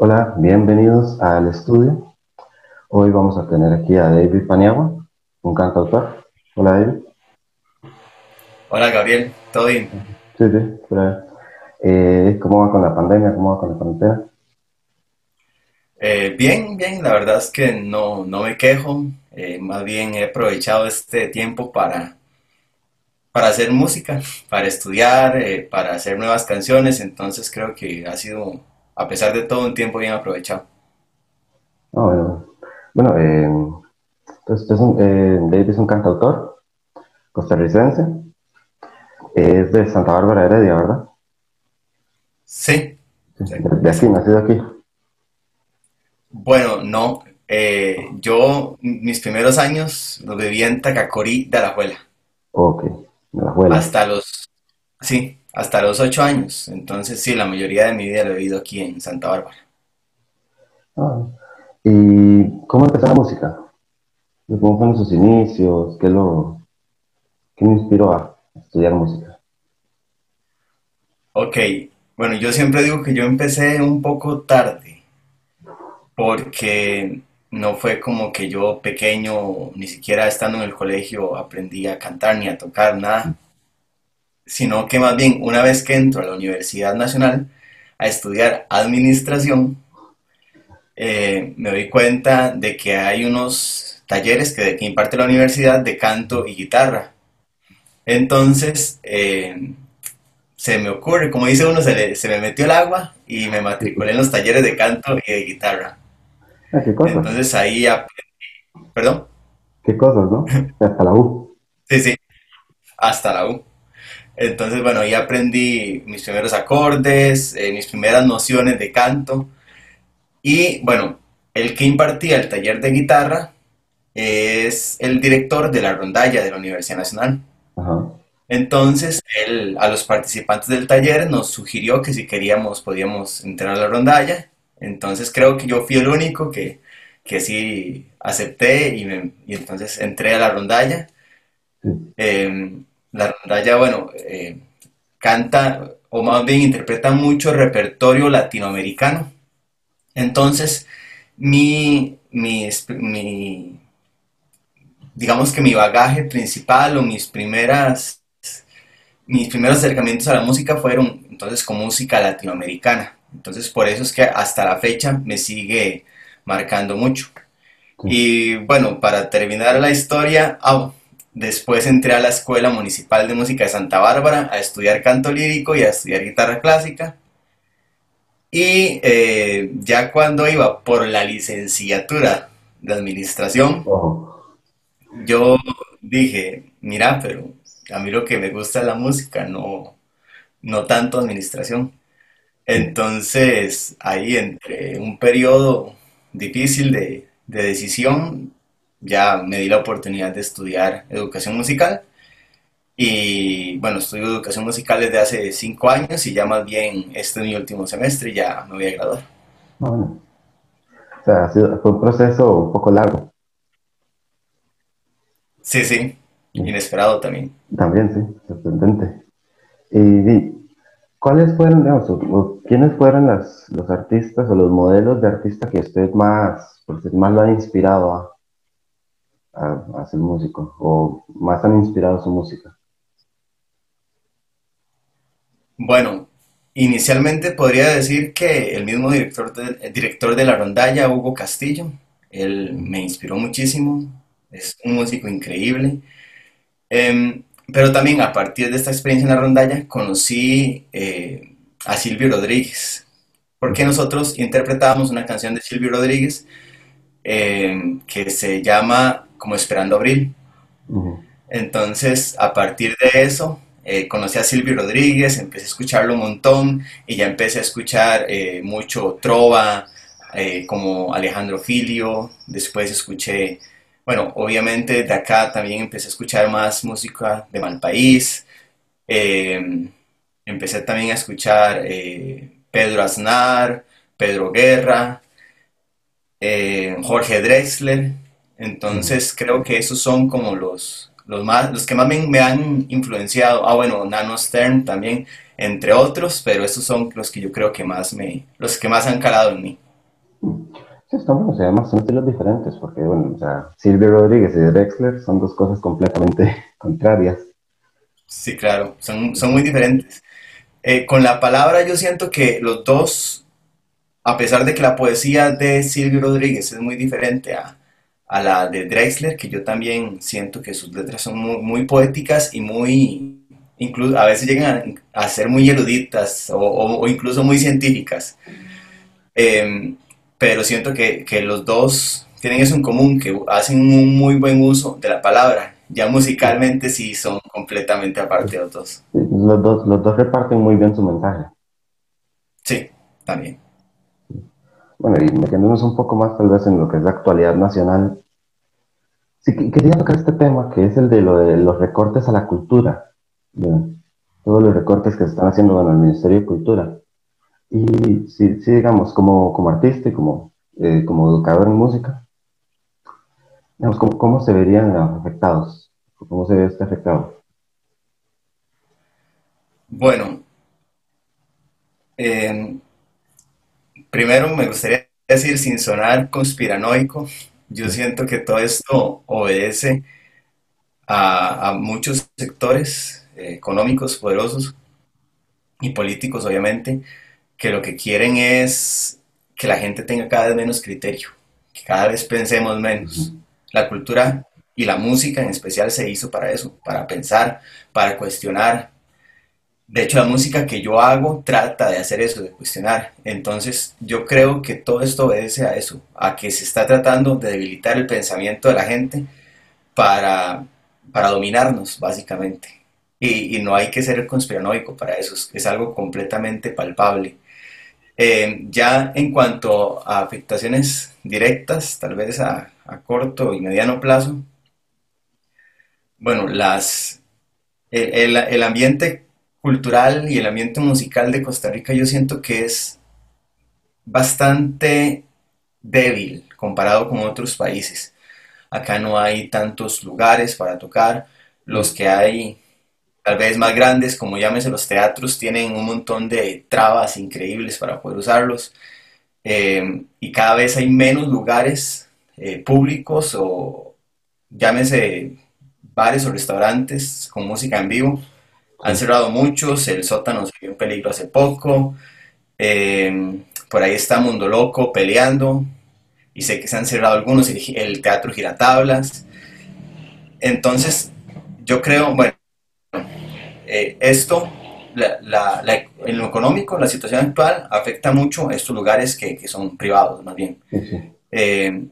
Hola, bienvenidos al estudio. Hoy vamos a tener aquí a David Paniagua, un cantautor. Hola, David. Hola, Gabriel. ¿Todo bien? Sí, sí. Eh, ¿Cómo va con la pandemia? ¿Cómo va con la frontera? Eh, bien, bien. La verdad es que no, no me quejo. Eh, más bien he aprovechado este tiempo para, para hacer música, para estudiar, para hacer nuevas canciones. Entonces creo que ha sido a pesar de todo, un tiempo bien aprovechado. Ah, bueno, bueno eh, entonces eh, David es un cantautor costarricense, es de Santa Bárbara Heredia, ¿verdad? Sí. De, aquí, nacido aquí. Bueno, no. Eh, yo, mis primeros años los viví en Tacacorí de Alajuela. Ok, de Alajuela. Hasta los, sí, hasta los ocho años. Entonces, sí, la mayoría de mi vida lo he vivido aquí en Santa Bárbara. Ah, ¿Y cómo empezó la música? ¿Cómo fueron sus inicios? ¿Qué, lo, qué me inspiró a estudiar música? Ok, bueno, yo siempre digo que yo empecé un poco tarde, porque no fue como que yo pequeño, ni siquiera estando en el colegio, aprendí a cantar ni a tocar, nada sino que más bien una vez que entro a la Universidad Nacional a estudiar administración, eh, me doy cuenta de que hay unos talleres que, que, imparte la universidad de canto y guitarra. Entonces, eh, se me ocurre, como dice uno, se, se, me metió el agua y me matriculé en los talleres de canto y de guitarra. Ah, ¿Qué cosas? Entonces ahí aprendí, perdón. ¿Qué cosas, no? Hasta la U. Sí, sí, hasta la U. Entonces, bueno, ahí aprendí mis primeros acordes, eh, mis primeras nociones de canto. Y bueno, el que impartía el taller de guitarra es el director de la rondalla de la Universidad Nacional. Entonces, él, a los participantes del taller nos sugirió que si queríamos podíamos entrar a la rondalla. Entonces, creo que yo fui el único que, que sí acepté y, y entonces entré a la rondalla. Em, la rondalla, bueno, eh, canta o más bien interpreta mucho repertorio latinoamericano. Entonces, mi, mi, digamos que mi bagaje principal o mis primeras, mis primeros acercamientos a la música fueron entonces con música latinoamericana. Entonces, por eso es que hasta la fecha me sigue marcando mucho. Y bueno, para terminar la historia, Después entré a la Escuela Municipal de Música de Santa Bárbara a estudiar canto lírico y a estudiar guitarra clásica. Y eh, ya cuando iba por la licenciatura de administración, yo dije, mira, pero a mí lo que me gusta es la música, no, no tanto administración. Entonces, ahí entre un periodo difícil de, de decisión, ya me di la oportunidad de estudiar educación musical. Y bueno, estudio educación musical desde hace cinco años y ya más bien este es mi último semestre y ya me voy a graduar. Bueno. O sea, fue un proceso un poco largo. Sí, sí, inesperado también. También, sí, sorprendente. Y ¿cuáles fueron, digamos, quiénes fueron los artistas o los modelos de artista que usted más, más lo ha inspirado a, a, ser músico o más han inspirado su música? Bueno, inicialmente podría decir que el mismo director de, director de la rondalla, Hugo Castillo, él me inspiró muchísimo, es un músico increíble. Em, pero también a partir de esta experiencia en la rondalla conocí eh, a Silvio Rodríguez, porque nosotros interpretábamos una canción de Silvio Rodríguez em, que se llama como esperando abril. Entonces, a partir de eso, eh, conocí a Silvio Rodríguez, empecé a escucharlo un montón y ya empecé a escuchar eh, mucho trova, eh, como Alejandro Filio, después escuché, bueno, obviamente de acá también empecé a escuchar más música de Malpaís, empecé también a escuchar Pedro Aznar, Pedro Guerra, Jorge Drexler, entonces creo que esos son como los, los, más, los que más me, han influenciado. Ah, bueno, Nano Stern también, entre otros, pero esos son los que yo creo que más me, los que más han calado en mí. Sí, están buenos, además son estilos diferentes, porque, bueno, o sea, Silvio Rodríguez y Drexler son dos cosas completamente contrarias. Sí, claro, son, son muy diferentes. Eh, con la palabra yo siento que los dos, a pesar de que la poesía de Silvio Rodríguez es muy diferente a, a la de Drexler, que yo también siento que sus letras son muy, muy poéticas y muy, incluso a veces llegan a, a ser muy eruditas o, o, o incluso muy científicas. Eh, pero siento que, que, los dos tienen eso en común, que hacen un muy buen uso de la palabra. Ya musicalmente sí son completamente aparte los dos. Los dos, los dos reparten muy bien su mensaje. Sí, también. Bueno, y metiéndonos un poco más tal vez en lo que es la actualidad nacional, sí quería tocar este tema que es el de, lo de los recortes a la cultura. Todos los recortes que se están haciendo en el Ministerio de Cultura. Y sí, sí digamos, como, como artista y como, eh, como educador en música, digamos, ¿cómo, ¿cómo, se verían afectados? ¿Cómo se ve este afectado? Bueno, eh, primero me gustaría decir, sin sonar conspiranoico, yo siento que todo esto obedece a, a muchos sectores eh, económicos poderosos y políticos, obviamente, que lo que quieren es que la gente tenga cada vez menos criterio, que cada vez pensemos menos. La cultura y la música en especial se hizo para eso, para pensar, para cuestionar. De hecho, la música que yo hago trata de hacer eso, de cuestionar. Entonces, yo creo que todo esto obedece a eso, a que se está tratando de debilitar el pensamiento de la gente para, para dominarnos, básicamente. Y, no hay que ser conspiranoico para eso, es, algo completamente palpable. Eh, ya en cuanto a afectaciones directas, tal vez a, corto y mediano plazo, bueno, las, el, el, ambiente cultural y el ambiente musical de Costa Rica yo siento que es bastante débil comparado con otros países. Acá no hay tantos lugares para tocar, los que hay tal vez más grandes, como llámese los teatros, tienen un montón de trabas increíbles para poder usarlos. Eh, y cada vez hay menos lugares eh, públicos o llámese bares o restaurantes con música en vivo. Han cerrado muchos, el sótano se vio en peligro hace poco. Eh, por ahí está Mundo Loco peleando. Y sé que se han cerrado algunos, el, el teatro Giratablas. Entonces, yo creo, bueno, eh, esto, la, la, la, en lo económico, la situación actual afecta mucho a estos lugares que, que son privados, más bien. Eh,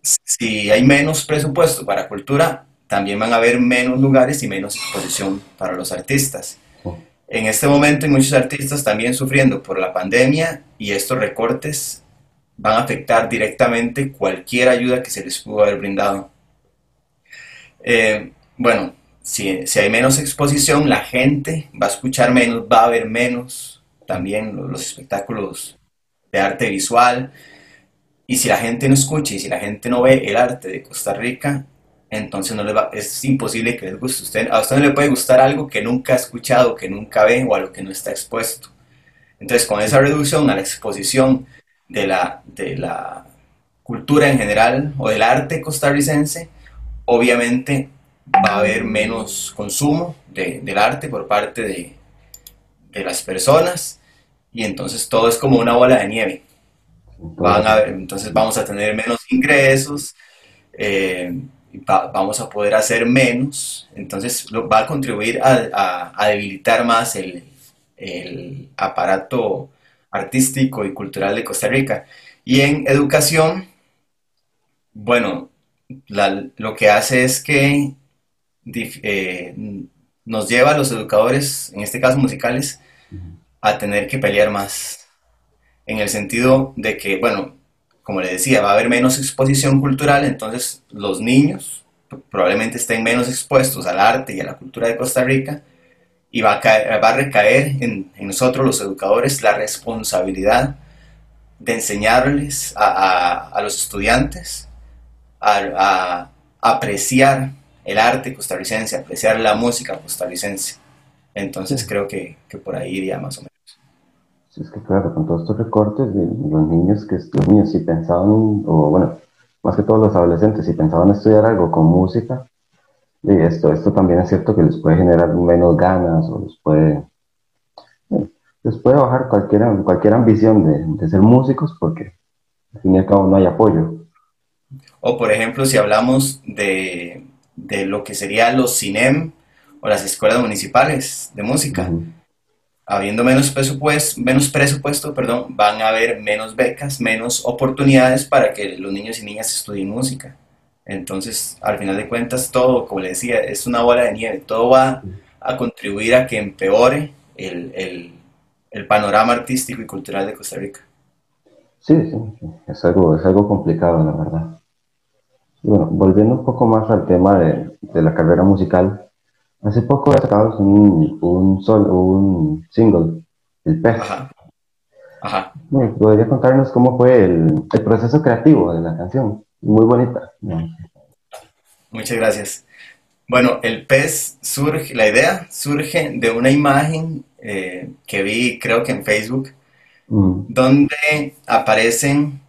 si hay menos presupuesto para cultura, también van a haber menos lugares y menos exposición para los artistas. Oh. En este momento hay muchos artistas también sufriendo por la pandemia y estos recortes van a afectar directamente cualquier ayuda que se les pudo haber brindado. Eh, bueno, si, si, hay menos exposición, la gente va a escuchar menos, va a ver menos también los, los, espectáculos de arte visual. Y si la gente no escucha y si la gente no ve el arte de Costa Rica, entonces no les va, es imposible que les guste. Usted, a usted le puede gustar algo que nunca ha escuchado, que nunca ve o a lo que no está expuesto. Entonces, con esa reducción a la exposición de la, de la cultura en general o del arte costarricense, obviamente va a haber menos consumo de, del arte por parte de, de, las personas y entonces todo es como una bola de nieve. Entonces vamos a tener menos ingresos, eh, va, vamos a poder hacer menos, entonces lo, va a contribuir a, a, a debilitar más el, el, aparato artístico y cultural de Costa Rica. Y en educación, bueno, la, lo que hace es que eh, nos lleva a los educadores, en este caso musicales, a tener que pelear más. En el sentido de que, bueno, como le decía, va a haber menos exposición cultural, entonces los niños probablemente estén menos expuestos al arte y a la cultura de Costa Rica y va a, caer, va a recaer en, en, nosotros los educadores la responsabilidad de enseñarles a, a, a los estudiantes a, a apreciar el arte costarricense, apreciar la música costarricense. Entonces creo que, que por ahí iría más o menos. Es que claro, con todos estos recortes, de los niños que los niños si pensaban, o bueno, más que todos los adolescentes, si pensaban estudiar algo con música, y esto, esto también es cierto que les puede generar menos ganas o les puede, les puede bajar cualquier, cualquier ambición de, de ser músicos porque al fin y al cabo no hay apoyo. O por ejemplo, si hablamos de, de lo que serían los CINEM o las escuelas municipales de música. Habiendo menos presupuesto, menos presupuesto, perdón, van a haber menos becas, menos oportunidades para que los niños y niñas estudien música. Entonces, al final de cuentas, todo, como le decía, es una bola de nieve. Todo va a contribuir a que empeore el, el, panorama artístico y cultural de Costa Rica. Sí, sí, es algo, es algo complicado, la verdad. Bueno, volviendo un poco más al tema de, de la carrera musical, hace poco sacamos un, un, sol, un single, El Pez. Ajá. Ajá. ¿Podría contarnos cómo fue el, el, proceso creativo de la canción? Muy bonita. Muchas gracias. Bueno, El Pez surge, la idea surge de una imagen eh, que vi, creo que en Facebook, mm. donde aparecen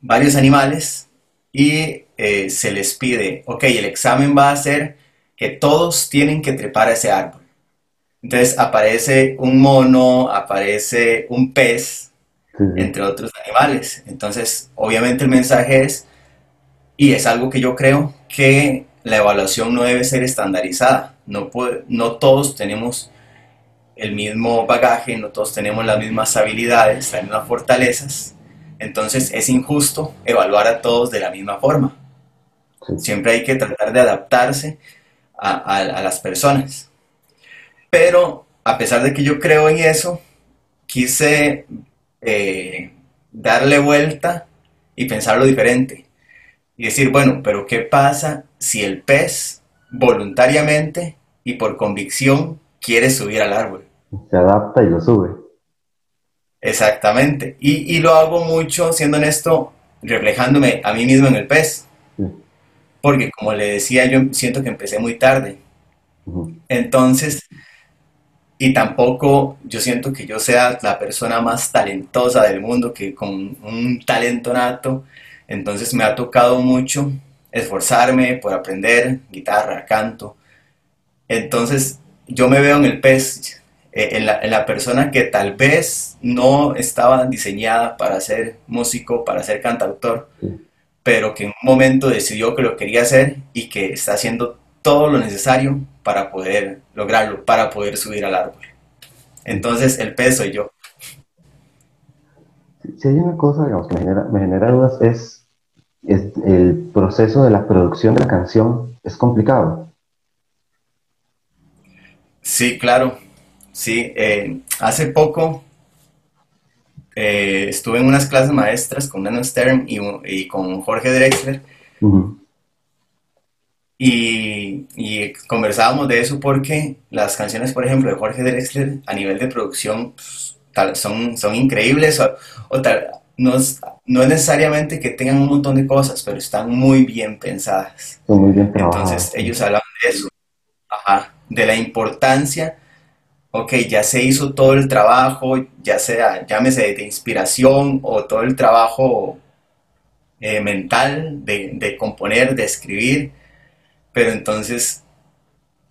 varios animales y eh, se les pide, ok, el examen va a ser que todos tienen que trepar a ese árbol. Entonces aparece un mono, aparece un pez, entre otros animales. Entonces, obviamente el mensaje es, y es algo que yo creo, que la evaluación no debe ser estandarizada. No, no todos tenemos el mismo bagaje, no todos tenemos las mismas habilidades, las mismas fortalezas. Entonces es injusto evaluar a todos de la misma forma. Siempre hay que tratar de adaptarse a, las personas. Pero a pesar de que yo creo en eso, quise eh, darle vuelta y pensarlo diferente. Y decir, bueno, pero ¿qué pasa si el pez voluntariamente y por convicción quiere subir al árbol? Se adapta y lo sube. Exactamente. Y, lo hago mucho, siendo honesto, reflejándome a mí mismo en el pez. Porque como le decía, yo siento que empecé muy tarde. Entonces, y tampoco yo siento que yo sea la persona más talentosa del mundo, que con un talento nato. Entonces me ha tocado mucho esforzarme por aprender guitarra, canto. Entonces yo me veo en el pez eh, en, la, persona que tal vez no estaba diseñada para ser músico, para ser cantautor, pero que en un momento decidió que lo quería hacer y que está haciendo todo lo necesario para poder lograrlo, para poder subir al árbol. Entonces el peso soy yo. Si hay una cosa que me genera, me genera dudas es, es el proceso de la producción de la canción es complicado. Sí, claro. Sí, eh, hace poco eh, estuve en unas clases maestras con Nano Stern y, con Jorge Drexler. y, conversábamos de eso porque las canciones, por ejemplo, de Jorge Drexler a nivel de producción pues, son, son increíbles. O, tal, no, es, no, es, necesariamente que tengan un montón de cosas, pero están muy bien pensadas. muy bien Entonces ellos hablan de eso, de la importancia ok, ya se hizo todo el trabajo, ya sea, llámese de inspiración o todo el trabajo eh, mental de, componer, de escribir, pero entonces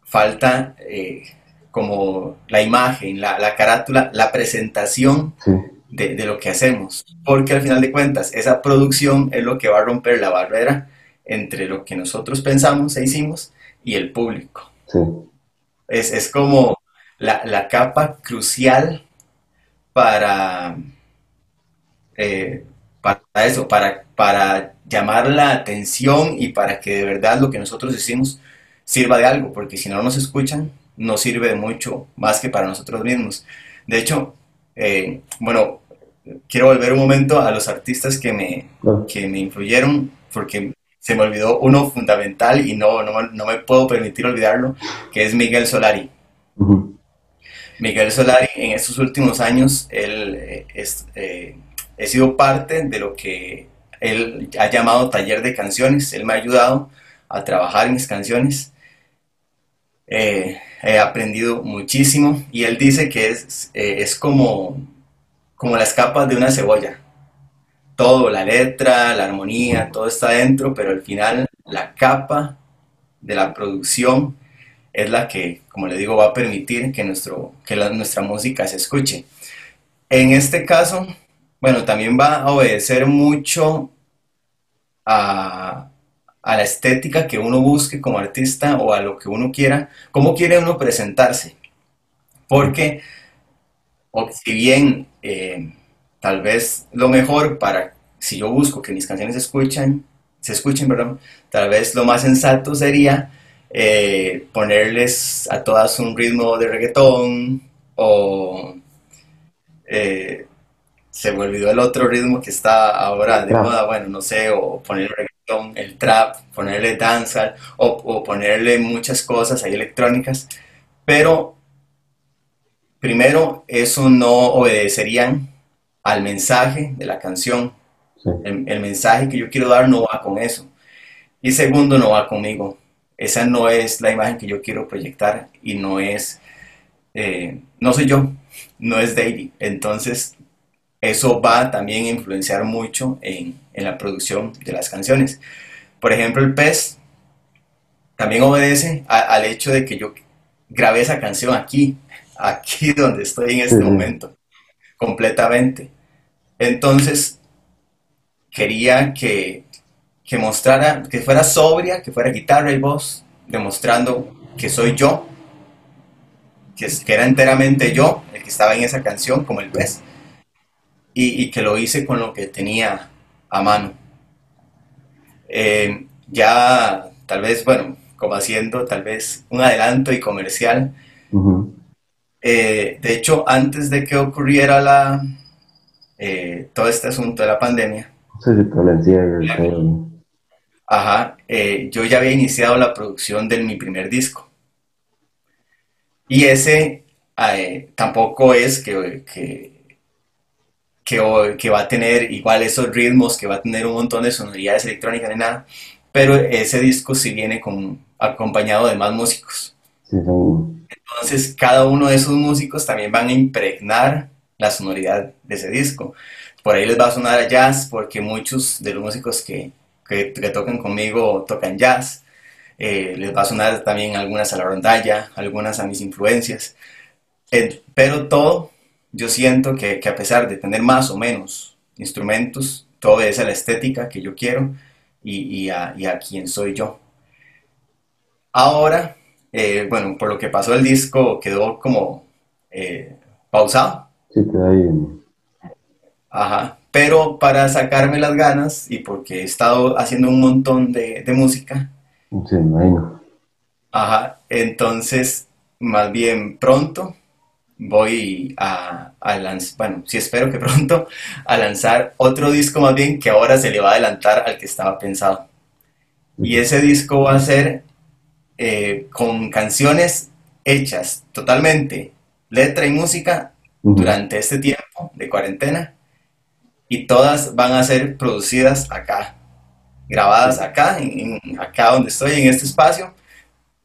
falta eh, como la imagen, la, carátula, la presentación de, de, lo que hacemos, porque al final de cuentas esa producción es lo que va a romper la barrera entre lo que nosotros pensamos e hicimos y el público. Es, es como la, capa crucial para, eh, para eso, para, para llamar la atención y para que de verdad lo que nosotros decimos sirva de algo, porque si no nos escuchan, no sirve de mucho más que para nosotros mismos. De hecho, eh, bueno, quiero volver un momento a los artistas que me, que me influyeron, porque se me olvidó uno fundamental y no, no, me puedo permitir olvidarlo, que es Miguel Solari. Miguel Solari en estos últimos años, él eh, es, eh, he sido parte de lo que él ha llamado taller de canciones. Él me ha ayudado a trabajar mis canciones. Eh, he aprendido muchísimo y él dice que es, es como como las capas de una cebolla. Todo, la letra, la armonía, todo está dentro, pero al final la capa de la producción es la que, como le digo, va a permitir que, nuestro, que nuestra música se escuche. En este caso, bueno, también va a obedecer mucho a, a la estética que uno busque como artista o a lo que uno quiera, cómo quiere uno presentarse. Porque, si bien eh, tal vez lo mejor para, si yo busco que mis canciones se escuchen, se escuchen, perdón, tal vez lo más sensato sería eh, ponerles a todas un ritmo de reggaetón o eh, se me olvidó el otro ritmo que está ahora de moda, bueno, no sé, o poner reggaetón, el trap, ponerle danza o, o ponerle muchas cosas ahí electrónicas, pero primero eso no obedecerían al mensaje de la canción. El, mensaje que yo quiero dar no va con eso. Y segundo, no va conmigo. Esa no es la imagen que yo quiero proyectar y no es, eh, no soy yo, no es Daily. Entonces, eso va también a influenciar mucho en, en la producción de las canciones. Por ejemplo, el pez también obedece al hecho de que yo grabé esa canción aquí, aquí donde estoy en este momento, completamente. Entonces, quería que, que mostrara, que fuera sobria, que fuera guitarra y voz, demostrando que soy yo, que, que era enteramente yo el que estaba en esa canción, como el pez y, que lo hice con lo que tenía a mano. Eh, ya tal vez, bueno, como haciendo tal vez un adelanto y comercial. Eh, de hecho, antes de que ocurriera la, eh, todo este asunto de la pandemia, Ajá, yo ya había iniciado la producción de mi primer disco. Y ese tampoco es que, que, va a tener igual esos ritmos, que va a tener un montón de sonoridades electrónicas ni nada, pero ese disco sí viene con, acompañado de más músicos. Entonces, cada uno de esos músicos también van a impregnar la sonoridad de ese disco. Por ahí les va a sonar a jazz, porque muchos de los músicos que, que, tocan conmigo tocan jazz. Eh, les va a sonar también algunas a la rondalla, algunas a mis influencias. Eh, pero todo yo siento que, a pesar de tener más o menos instrumentos, todo es a la estética que yo quiero y, a, y quién soy yo. Ahora, eh, bueno, por lo que pasó el disco quedó como eh, pausado. Sí, quedó ahí. Ajá, pero para sacarme las ganas y porque he estado haciendo un montón de, de música. Sí, imagino. Ajá, entonces, más bien pronto voy a, lanzar, bueno, sí espero que pronto, a lanzar otro disco más bien que ahora se le va a adelantar al que estaba pensado. Y ese disco va a ser eh, con canciones hechas totalmente, letra y música, durante este tiempo de cuarentena. Y todas van a ser producidas acá, grabadas acá, en, acá donde estoy, en este espacio,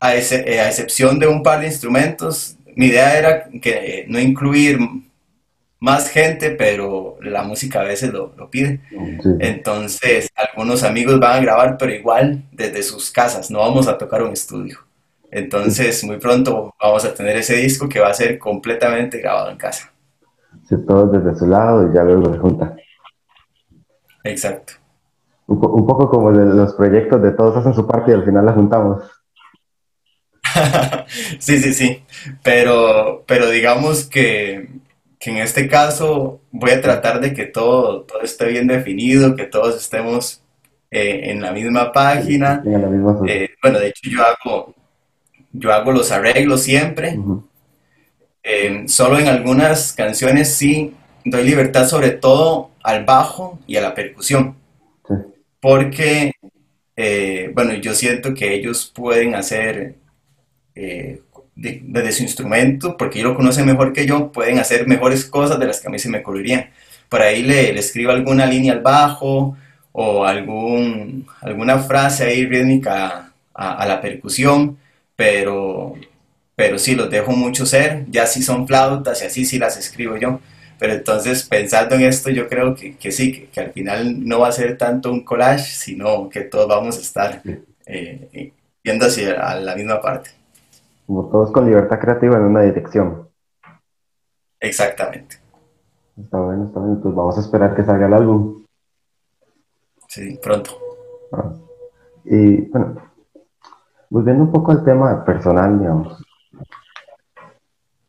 a, eh, a excepción de un par de instrumentos mi idea era que no incluir más gente, pero la música a veces lo, pide. Entonces, algunos amigos van a grabar, pero igual desde sus casas, no vamos a tocar un estudio. Entonces, muy pronto vamos a tener ese disco que va a ser completamente grabado en casa. Sí, todos desde su lado y ya luego se. Exacto. Un, un, poco como los proyectos de todos hacen su parte y al final la juntamos. sí, sí, sí. Pero, pero digamos que, en este caso voy a tratar de que todo, todo esté bien definido, que todos estemos eh, en la misma página. Eh, bueno, de hecho yo hago, yo hago los arreglos siempre. Eh, solo en algunas canciones sí doy libertad sobre todo al bajo y a la percusión. Porque, bueno, yo siento que ellos pueden hacer eh, desde su instrumento, porque ellos lo conocen mejor que yo, pueden hacer mejores cosas de las que a mí se me ocurrirían. Por ahí le, le escribo alguna línea al bajo o algún, alguna frase ahí rítmica a, la percusión, pero, pero sí, los dejo mucho ser, ya si son flautas y así sí las escribo yo, Pero entonces, pensando en esto, yo creo que, que sí, que, al final no va a ser tanto un collage, sino que todos vamos a estar eh, yendo hacia la misma parte. Como todos con libertad creativa en una dirección. Exactamente. Está bueno, está bueno. Pues vamos a esperar que salga el álbum. Sí, pronto. Ah. Y bueno, volviendo un poco al tema personal, digamos.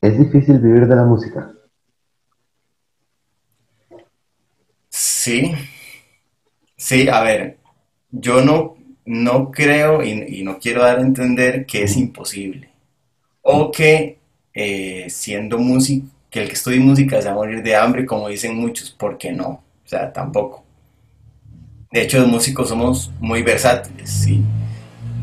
¿Es difícil vivir de la música? Sí, sí, a ver, yo no, no creo y, no quiero dar a entender que es imposible. O que eh, siendo músico, que el que estudie música se va a morir de hambre, como dicen muchos, porque no, o sea, tampoco. De hecho, los músicos somos muy versátiles, ¿sí?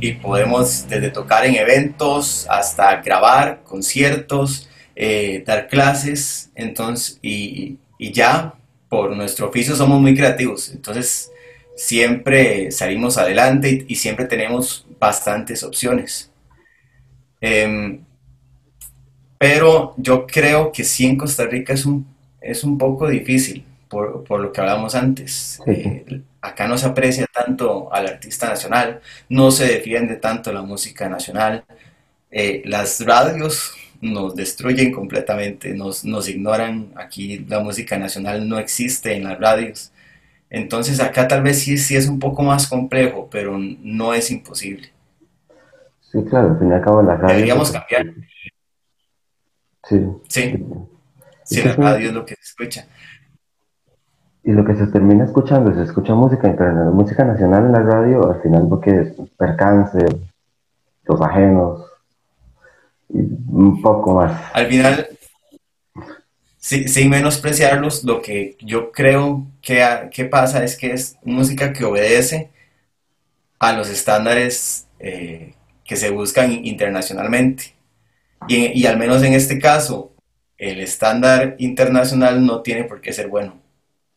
Y podemos desde tocar en eventos hasta grabar conciertos, eh, dar clases, entonces, y, y ya por nuestro oficio somos muy creativos, entonces siempre salimos adelante y, siempre tenemos bastantes opciones. Em, pero yo creo que sí en Costa Rica es un, es un poco difícil, por, por lo que hablamos antes. Eh, acá no se aprecia tanto al artista nacional, no se defiende tanto la música nacional. Eh, las radios nos destruyen completamente, nos, nos ignoran. Aquí la música nacional no existe en las radios. Entonces acá tal vez sí, sí es un poco más complejo, pero no es imposible. Sí, claro, al fin y al cabo la radio... Deberíamos cambiar. Sí. Sí, sí la radio es lo que se escucha. Y lo que se termina escuchando, se escucha música internacional, música nacional en la radio, al final porque percance, los ajenos, un poco más. Al final, sin menospreciarlos, lo que yo creo que, pasa es que es música que obedece a los estándares eh, que se buscan internacionalmente. Y, y, al menos en este caso, el estándar internacional no tiene por qué ser bueno.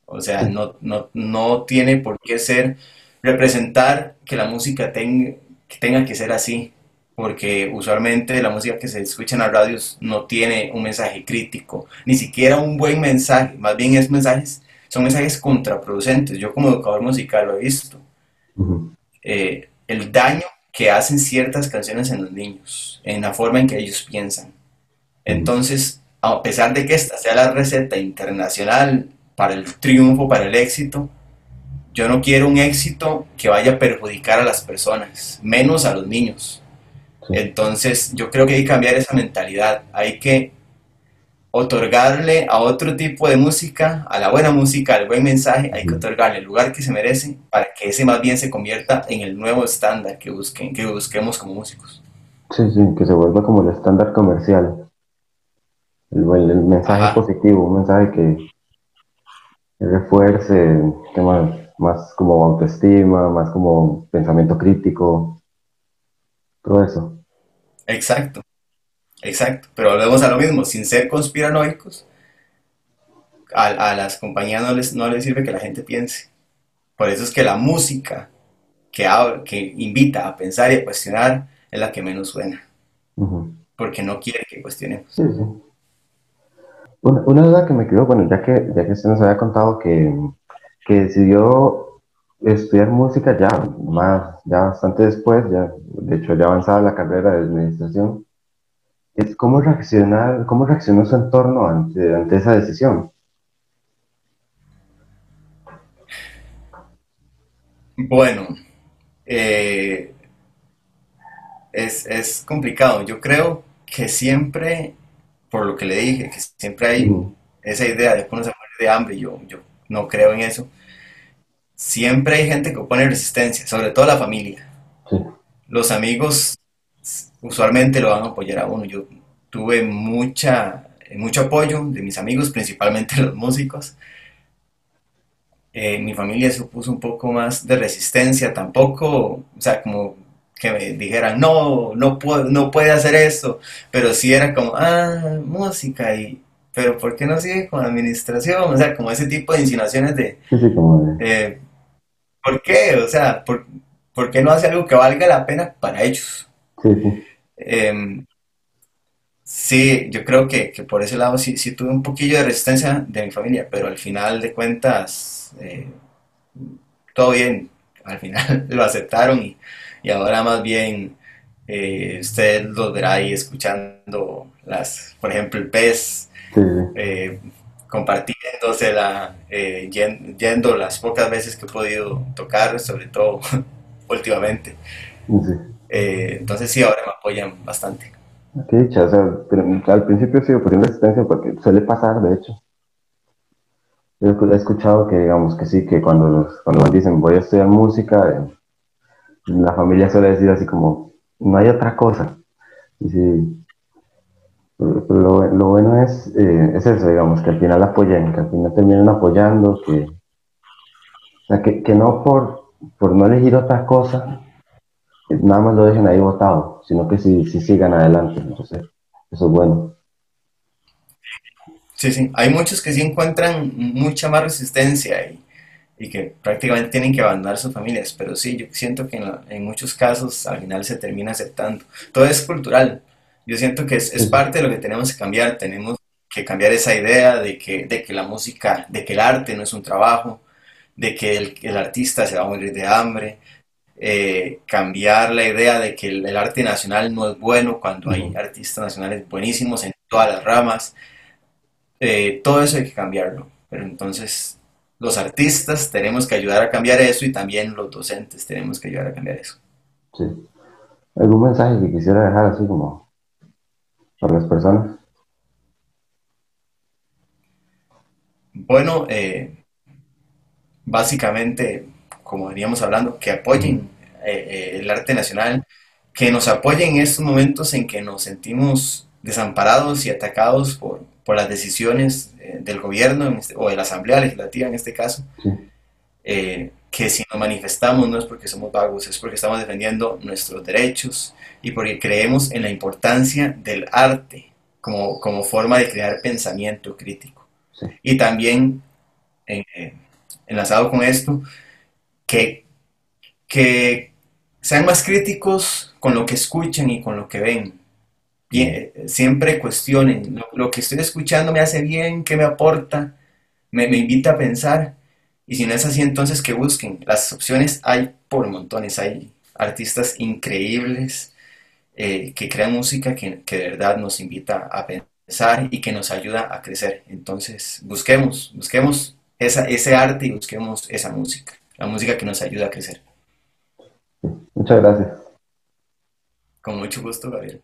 O sea, no, no, no tiene por qué ser representar que la música tenga que, tenga que ser así porque usualmente la música que se escucha en las radios no tiene un mensaje crítico, ni siquiera un buen mensaje, más bien es mensajes, son mensajes contraproducentes. Yo como educador musical lo he visto. Eh, el daño que hacen ciertas canciones en los niños, en la forma en que ellos piensan. Entonces, a pesar de que esta sea la receta internacional para el triunfo, para el éxito, yo no quiero un éxito que vaya a perjudicar a las personas, menos a los niños. Entonces, yo creo que hay que cambiar esa mentalidad. Hay que otorgarle a otro tipo de música, a la buena música, al buen mensaje, hay que otorgarle el lugar que se merece para que ese más bien se convierta en el nuevo estándar que, busquen, que busquemos como músicos. Sí, sí, que se vuelva como el estándar comercial. El, mensaje positivo, un mensaje que, refuerce temas más como autoestima, más como pensamiento crítico, todo eso. Exacto, exacto. Pero volvemos a lo mismo, sin ser conspiranoicos, a, las compañías no les, no les sirve que la gente piense. Por eso es que la música que, que invita a pensar y a cuestionar es la que menos suena. Porque no quiere que cuestionemos. Sí, sí. Una, duda que me quedó, bueno, ya que, ya que usted nos había contado que, que decidió estudiar música ya más, ya bastante después, ya, de hecho ya avanzada la carrera de administración, es cómo reaccionar, cómo reaccionó su entorno ante, ante esa decisión. Bueno, eh, es, es, complicado. Yo creo que siempre, por lo que le dije, que siempre hay esa idea de que uno se muere de hambre, yo, yo no creo en eso siempre hay gente que opone resistencia, sobre todo la familia. Los amigos usualmente lo van a apoyar a uno. Yo tuve mucha, mucho apoyo de mis amigos, principalmente los músicos. Eh, mi familia se puso un poco más de resistencia, tampoco, o sea, como que me dijeran, no, no, puedo, no puede hacer eso, pero sí era como, ah, música, y, pero ¿por qué no sigue con administración? O sea, como ese tipo de insinuaciones de, eh, ¿Por qué? O sea, ¿por, qué no hace algo que valga la pena para ellos? Em, Sí, yo creo que, que por ese lado sí, sí tuve un poquillo de resistencia de mi familia, pero al final de cuentas, eh, todo bien. Al final lo aceptaron y, y ahora más bien eh, usted los verá ahí escuchando las, por ejemplo, el pez, Sí, eh, compartiéndosela, eh, yen- yendo las pocas veces que he podido tocar, sobre todo últimamente. sí. Eh, entonces sí, ahora me apoyan bastante. Qué dicha, o sea, pero al principio sí opusieron resistencia porque suele pasar, de hecho. Yo he escuchado que, digamos, que sí, que cuando, los- cuando dicen voy a estudiar música, eh, la familia suele decir así como, no hay otra cosa. Y sí, lo, lo bueno es, eh, es eso, digamos, que al final apoyen, que al final terminen apoyando, que, que, que no por, por no elegir otra cosa, eh, nada más lo dejen ahí botado, sino que sí, sí sigan adelante. Entonces, eso es bueno. Sí, sí, hay muchos que sí encuentran mucha más resistencia y, y que prácticamente tienen que abandonar sus familias, pero sí, yo siento que en, la- en muchos casos al final se termina aceptando. Todo es cultural. Yo siento que es, es parte de lo que tenemos que cambiar. Tenemos que cambiar esa idea de que, de que la música, de que el arte no es un trabajo, de que el, el artista se va a morir de hambre, eh, cambiar la idea de que el, el arte nacional no es bueno cuando hay artistas nacionales buenísimos en todas las ramas. Eh, todo eso hay que cambiarlo. Pero entonces los artistas tenemos que ayudar a cambiar eso y también los docentes tenemos que ayudar a cambiar eso. sí. ¿Algún mensaje que quisiera dejar así como para las personas? Bueno, eh, básicamente, como veníamos hablando, que apoyen eh, eh, el arte nacional, que nos apoyen en estos momentos en que nos sentimos desamparados y atacados por, por las decisiones del gobierno este- o de la Asamblea Legislativa en este caso, Sí, que si nos manifestamos no es porque somos vagos, es porque estamos defendiendo nuestros derechos y porque creemos en la importancia del arte como, como forma de crear pensamiento crítico. sí, Y también, eh, enlazado con esto, que, que sean más críticos con lo que escuchan y con lo que ven. Bien, eh, siempre cuestionen, lo, lo que estoy escuchando me hace bien, qué me aporta, me, me invita a pensar. Y si no es así, entonces que busquen. Las opciones hay por montones, hay artistas increíbles eh, que crean música que, que de verdad nos invita a pensar y que nos ayuda a crecer. Entonces, busquemos, busquemos esa, ese arte y busquemos esa música, la música que nos ayuda a crecer. Muchas gracias. Con mucho gusto, Gabriel.